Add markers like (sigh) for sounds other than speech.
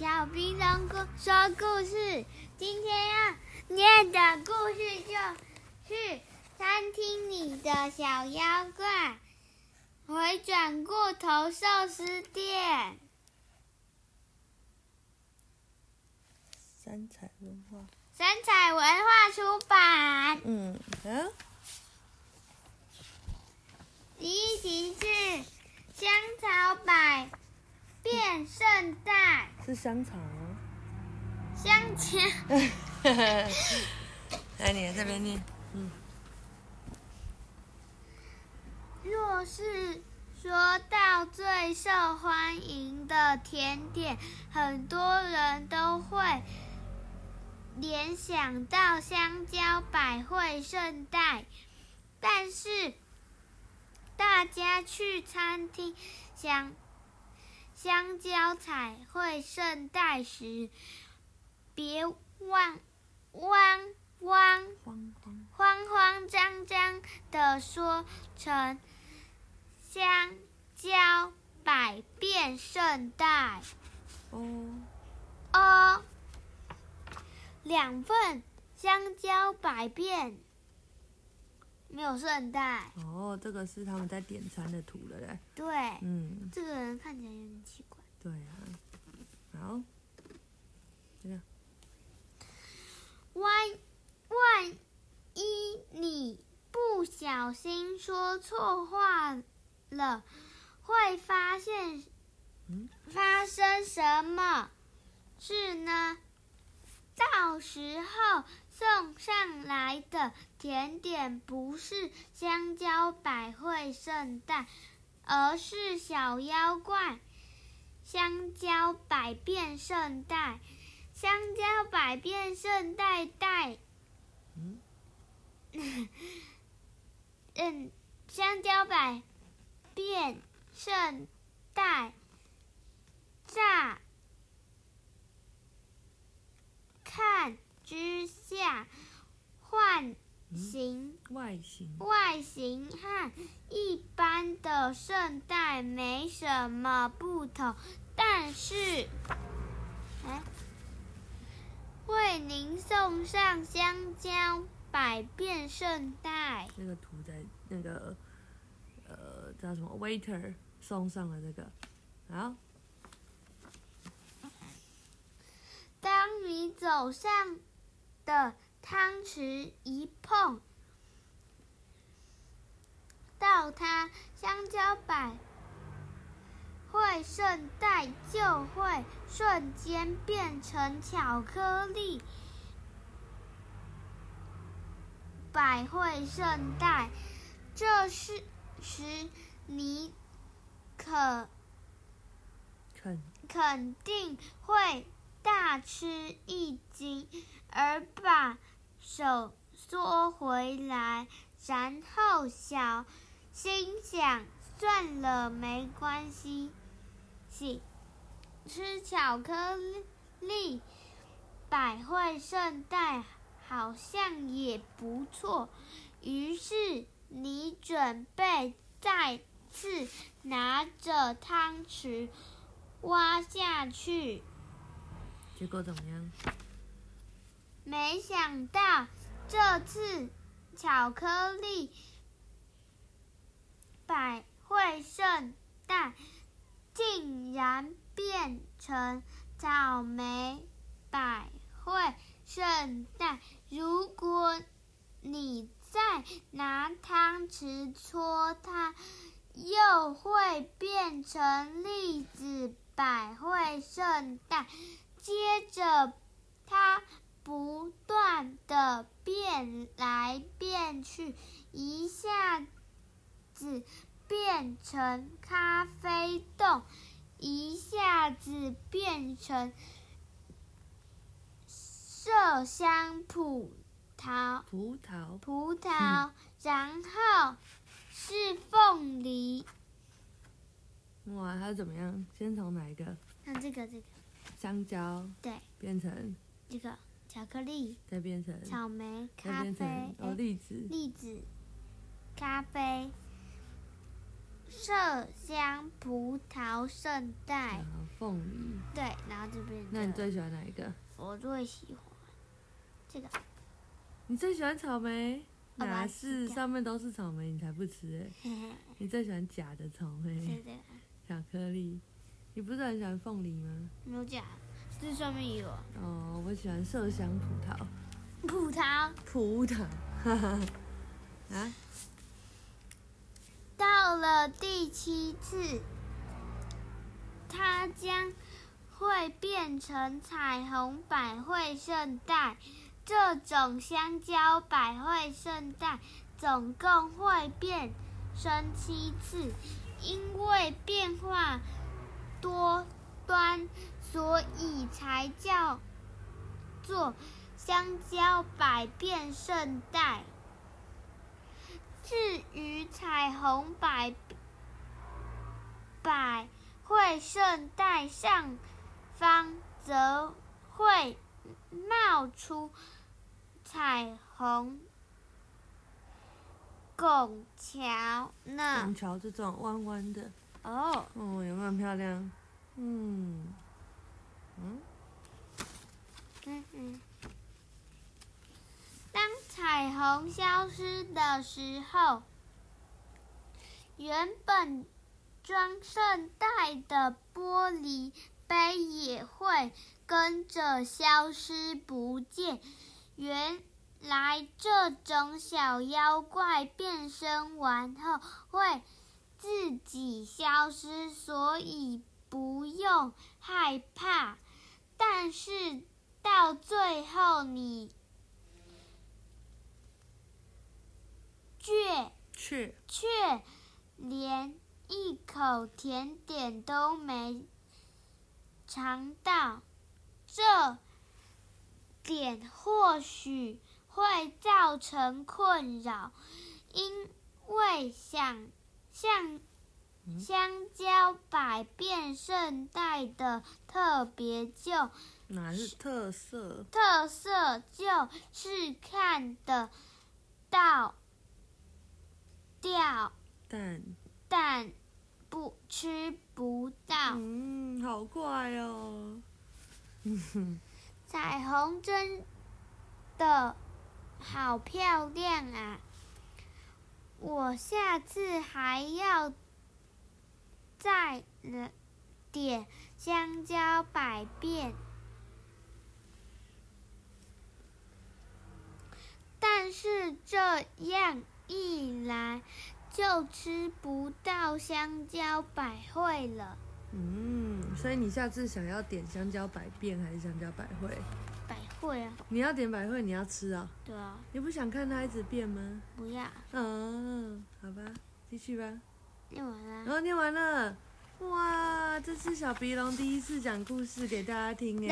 小冰龙故说故事。今天要念的故事就是餐厅里的小妖怪，回转过头寿司店。三彩文化，三彩文化出版。嗯，啊，第一集是香草百变圣诞，是香肠哦。香蕉。来，你来这边念。嗯，若是说到最受欢迎的甜点，很多人都会联想到香蕉百汇圣代。但是，大家去餐厅想香蕉彩绘圣诞时，别忘忘忘慌慌，慌慌张张的说成香蕉百变圣诞。哦，哦，两份香蕉百变，没有圣代。哦，这个是他们在点餐的图了嘞。对，嗯，这个人看起来有点奇怪。对啊。好，这个万万一你不小心说错话了，会发现嗯发生什么事呢？到时候送上来的甜点不是香蕉百惠圣代，而是小妖怪香蕉百变圣代。香蕉百变圣代代，嗯，香蕉百变圣代，炸看之下，换形外形。外形和一般的圣代没什么不同，但是，哎，为您送上香蕉百变圣代。那个图在那个呃叫什么 waiter 送上了这个，好，当你走上的汤匙一碰到它，香蕉百会圣代就会瞬间变成巧克力百会圣代。这是时你可肯，肯定会大吃一惊，而把手缩回来，然后小心想：算了，没关系，喜吃巧克力百惠圣代好像也不错。于是你准备再次拿着汤匙挖下去，结果怎么样？没想到这次巧克力百惠圣诞竟然变成草莓百惠圣诞。如果你再拿汤匙戳它，又会变成栗子百惠圣诞。接着，它不断的变来变去，一下子变成咖啡豆，一下子变成麝香葡萄。葡萄，葡萄，然后是凤梨。哇，它怎么样？先从哪一个？看这个，这个，香蕉对，变成，这个巧克力、再变成，草莓、咖啡。成，哦哎栗子，栗子、咖啡、麝香、葡萄、圣代凤梨。对，然后这边的那你最喜欢哪一个？我最喜欢这个，你最喜欢草莓？哪是上面都是草莓，你才不吃哎、(laughs) 你最喜欢假的草是莓，这个，巧克力。你不是很喜欢凤梨吗？没有假，这上面有哦，我喜欢麝香葡萄。葡萄。葡萄，哈哈。啊，到了第七次，它将会变成彩虹百会圣代。这种香蕉百会圣代总共会变身七次，因为变化多端，所以才叫做香蕉百变圣代。至于彩虹百百会圣代上方，则会冒出彩虹拱桥呢拱。桥这种弯弯的，哦，哦，有没有很漂亮？嗯，嗯，嗯嗯。当彩虹消失的时候，原本装圣代的玻璃杯也会跟着消失不见。原来这种小妖怪变身完后会自己消失，所以不用害怕。但是到最后，你却去，却连一口甜点都没尝到，这点或许会造成困扰，因为想像嗯香蕉百变圣代的特别就哪是特色？特色就是看得到掉，蛋，但不吃不到。嗯，好怪哦。(laughs) (laughs) 彩虹真的好漂亮啊！我下次还要再来点香蕉百变，但是这样一来就吃不到香蕉百会了。嗯，所以你下次想要点香蕉百变还是香蕉百会？百会啊，你要点百惠，你要吃啊、对啊，你不想看它一直变吗？不要，嗯，好吧，继续吧。念完了。然后念完了，哇，这是小鼻龙第一次讲故事给大家听哎。